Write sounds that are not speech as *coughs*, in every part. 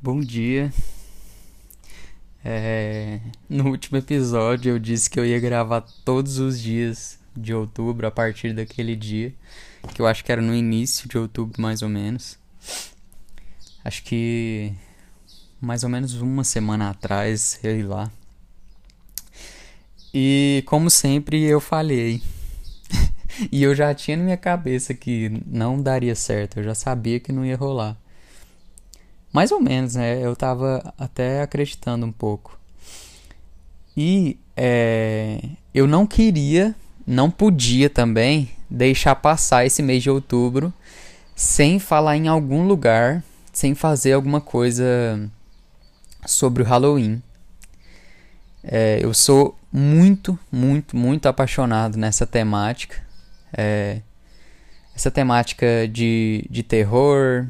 Bom dia. É, no último episódio eu disse que eu ia gravar todos os dias de outubro a partir daquele dia, que eu acho que era no início de outubro mais ou menos. Acho que mais ou menos uma semana atrás, sei lá. E como sempre eu falhei. *laughs* e eu já tinha na minha cabeça que não daria certo, eu já sabia que não ia rolar. Mais ou menos, né? Eu tava até acreditando um pouco. E é, eu não queria, não podia também deixar passar esse mês de outubro sem falar em algum lugar, sem fazer alguma coisa sobre o Halloween. É, eu sou muito, muito, muito apaixonado nessa temática. É, essa temática de, de terror,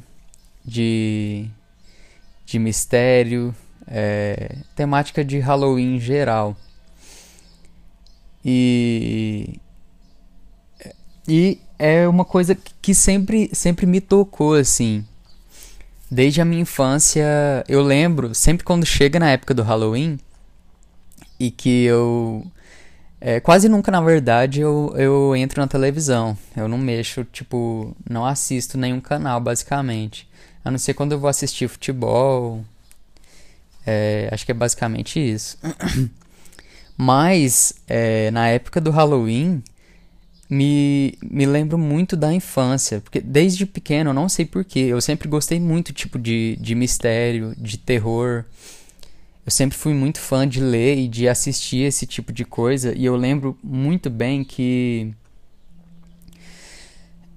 de, de mistério, é, temática de Halloween em geral. E, e é uma coisa que sempre, sempre me tocou assim. Desde a minha infância, eu lembro, sempre quando chega na época do Halloween, e que eu. É, quase nunca, na verdade, eu, eu entro na televisão. Eu não mexo, tipo, não assisto nenhum canal, basicamente. A não ser quando eu vou assistir futebol. É, acho que é basicamente isso. *coughs* Mas, é, na época do Halloween, me, me lembro muito da infância, porque desde pequeno, eu não sei porquê, eu sempre gostei muito tipo de, de mistério, de terror. Eu sempre fui muito fã de ler e de assistir esse tipo de coisa, e eu lembro muito bem que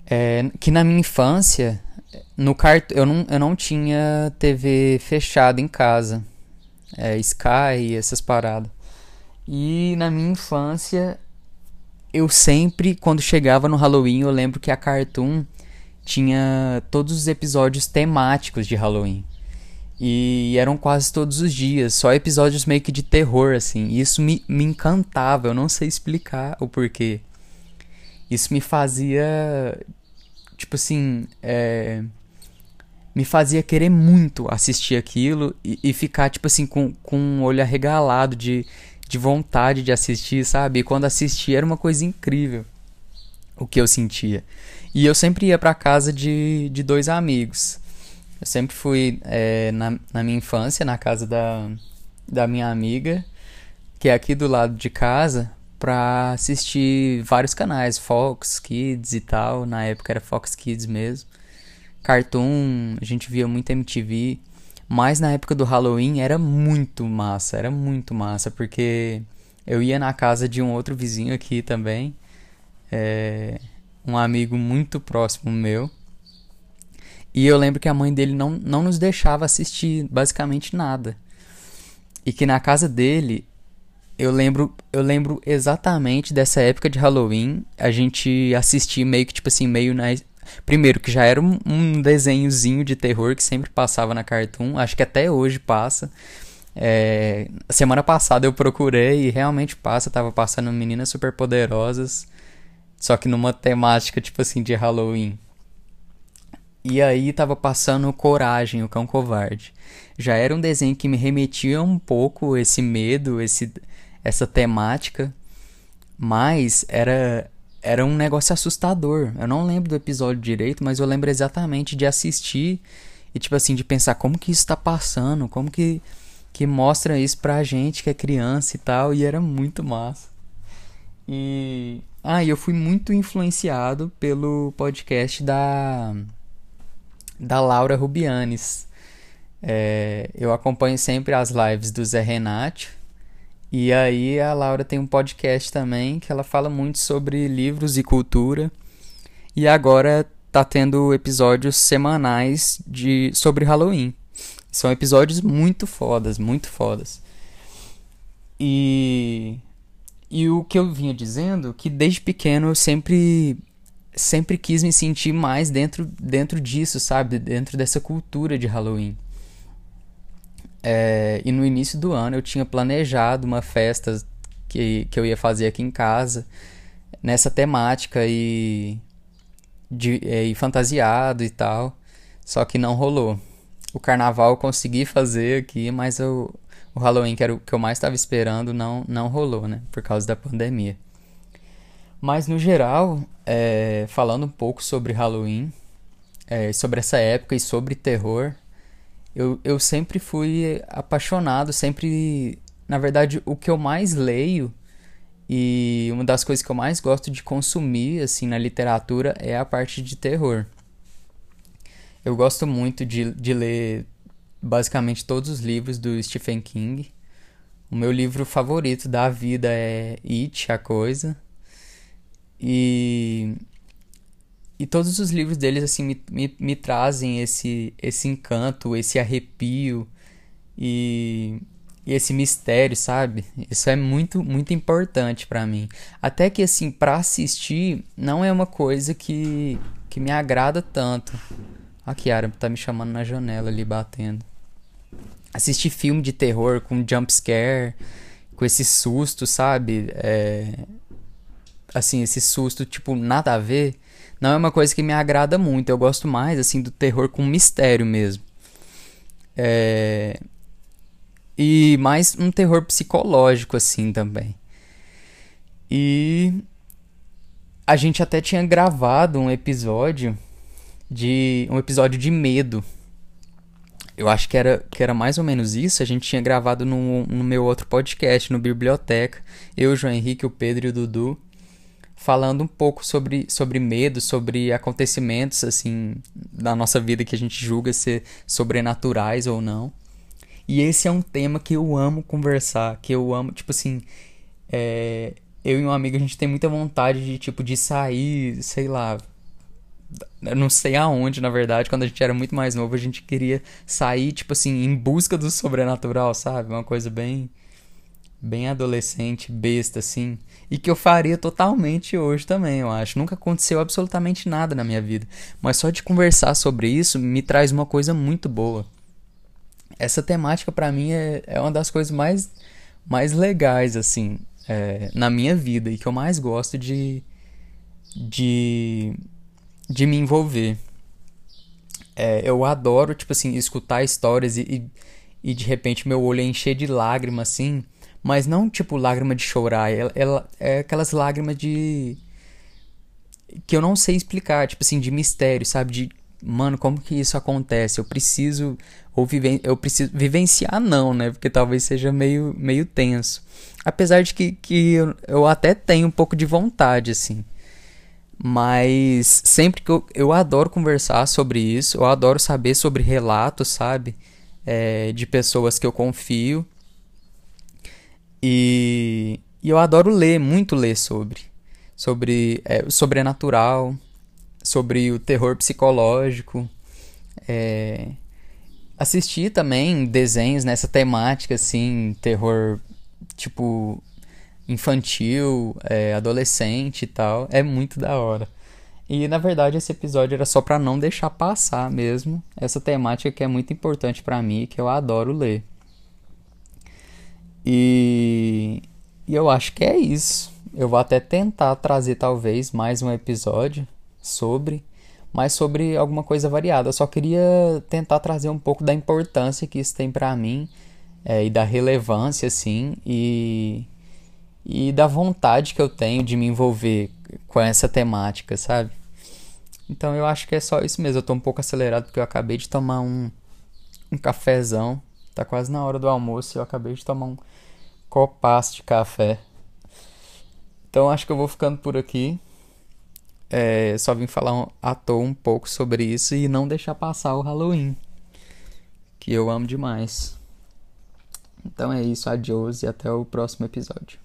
é, que na minha infância, no cart eu não, eu não tinha TV fechada em casa, é, Sky, essas paradas. E na minha infância eu sempre, quando chegava no Halloween, eu lembro que a Cartoon tinha todos os episódios temáticos de Halloween. E eram quase todos os dias, só episódios meio que de terror, assim. E isso me, me encantava, eu não sei explicar o porquê. Isso me fazia. Tipo assim. É, me fazia querer muito assistir aquilo e, e ficar, tipo assim, com, com um olho arregalado de de vontade de assistir, sabe? E quando assistia era uma coisa incrível o que eu sentia. E eu sempre ia para casa de, de dois amigos. Eu sempre fui é, na, na minha infância na casa da, da minha amiga, que é aqui do lado de casa, pra assistir vários canais, Fox Kids e tal. Na época era Fox Kids mesmo. Cartoon, a gente via muito MTV. Mas na época do Halloween era muito massa, era muito massa, porque eu ia na casa de um outro vizinho aqui também, é, um amigo muito próximo meu. E eu lembro que a mãe dele não, não nos deixava assistir basicamente nada. E que na casa dele, eu lembro, eu lembro exatamente dessa época de Halloween, a gente assistia meio que tipo assim, meio na Primeiro, que já era um, um desenhozinho de terror que sempre passava na Cartoon. Acho que até hoje passa. É, semana passada eu procurei e realmente passa. Tava passando Meninas Superpoderosas. Só que numa temática tipo assim de Halloween. E aí tava passando Coragem, o Cão Covarde. Já era um desenho que me remetia um pouco esse medo, esse, essa temática. Mas era era um negócio assustador. Eu não lembro do episódio direito, mas eu lembro exatamente de assistir e tipo assim, de pensar como que isso tá passando, como que que mostra isso pra gente que é criança e tal, e era muito massa. E ah, e eu fui muito influenciado pelo podcast da da Laura Rubianes. É, eu acompanho sempre as lives do Zé Renato e aí a Laura tem um podcast também que ela fala muito sobre livros e cultura. E agora tá tendo episódios semanais de sobre Halloween. São episódios muito fodas, muito fodas. E e o que eu vinha dizendo que desde pequeno eu sempre sempre quis me sentir mais dentro dentro disso, sabe? Dentro dessa cultura de Halloween. É, e no início do ano eu tinha planejado uma festa que, que eu ia fazer aqui em casa. nessa temática e, de, é, e fantasiado e tal. Só que não rolou. O carnaval eu consegui fazer aqui, mas eu, o Halloween, que era o que eu mais estava esperando, não, não rolou, né? Por causa da pandemia. Mas no geral, é, falando um pouco sobre Halloween, é, sobre essa época e sobre terror, eu, eu sempre fui apaixonado, sempre. Na verdade, o que eu mais leio e uma das coisas que eu mais gosto de consumir assim na literatura é a parte de terror. Eu gosto muito de, de ler basicamente todos os livros do Stephen King. O meu livro favorito da vida é It, a Coisa. E, e todos os livros deles assim me, me, me trazem esse, esse encanto, esse arrepio e, e esse mistério, sabe? Isso é muito, muito importante para mim. Até que assim, para assistir, não é uma coisa que, que me agrada tanto. A Kiara tá me chamando na janela ali, batendo. Assistir filme de terror com jump scare, com esse susto, sabe? É, assim, esse susto, tipo, nada a ver, não é uma coisa que me agrada muito. Eu gosto mais, assim, do terror com mistério mesmo. É... E mais um terror psicológico, assim, também. E a gente até tinha gravado um episódio de um episódio de medo. Eu acho que era, que era mais ou menos isso. A gente tinha gravado no, no meu outro podcast, no Biblioteca. Eu, João Henrique, o Pedro e o Dudu falando um pouco sobre, sobre medo, sobre acontecimentos assim da nossa vida que a gente julga ser sobrenaturais ou não. E esse é um tema que eu amo conversar, que eu amo, tipo assim, é, eu e um amigo a gente tem muita vontade de tipo de sair, sei lá, eu não sei aonde, na verdade, quando a gente era muito mais novo, a gente queria sair tipo assim em busca do sobrenatural, sabe? Uma coisa bem bem adolescente, besta, assim. E que eu faria totalmente hoje também, eu acho. Nunca aconteceu absolutamente nada na minha vida. Mas só de conversar sobre isso me traz uma coisa muito boa. Essa temática para mim é, é uma das coisas mais, mais legais, assim, é, na minha vida. E que eu mais gosto de, de, de me envolver. É, eu adoro, tipo assim, escutar histórias e, e, e de repente meu olho encher de lágrimas, assim mas não tipo lágrima de chorar, ela, ela, é aquelas lágrimas de que eu não sei explicar, tipo assim, de mistério, sabe? De mano, como que isso acontece? Eu preciso ou viven eu preciso vivenciar não, né? Porque talvez seja meio meio tenso. Apesar de que, que eu, eu até tenho um pouco de vontade assim. Mas sempre que eu, eu adoro conversar sobre isso, eu adoro saber sobre relatos, sabe? É, de pessoas que eu confio e, e eu adoro ler, muito ler sobre. Sobre é, o sobrenatural, sobre o terror psicológico. É, assistir também desenhos nessa temática, assim, terror tipo infantil, é, adolescente e tal. É muito da hora. E na verdade esse episódio era só para não deixar passar mesmo essa temática que é muito importante para mim, que eu adoro ler. E, e eu acho que é isso. Eu vou até tentar trazer talvez mais um episódio sobre, mas sobre alguma coisa variada. Eu só queria tentar trazer um pouco da importância que isso tem para mim é, e da relevância, assim, e, e da vontade que eu tenho de me envolver com essa temática, sabe? Então eu acho que é só isso mesmo. Eu tô um pouco acelerado porque eu acabei de tomar um, um cafezão. Tá quase na hora do almoço e eu acabei de tomar um copaço de café. Então acho que eu vou ficando por aqui. É, só vim falar à toa um pouco sobre isso e não deixar passar o Halloween. Que eu amo demais. Então é isso, adiós e até o próximo episódio.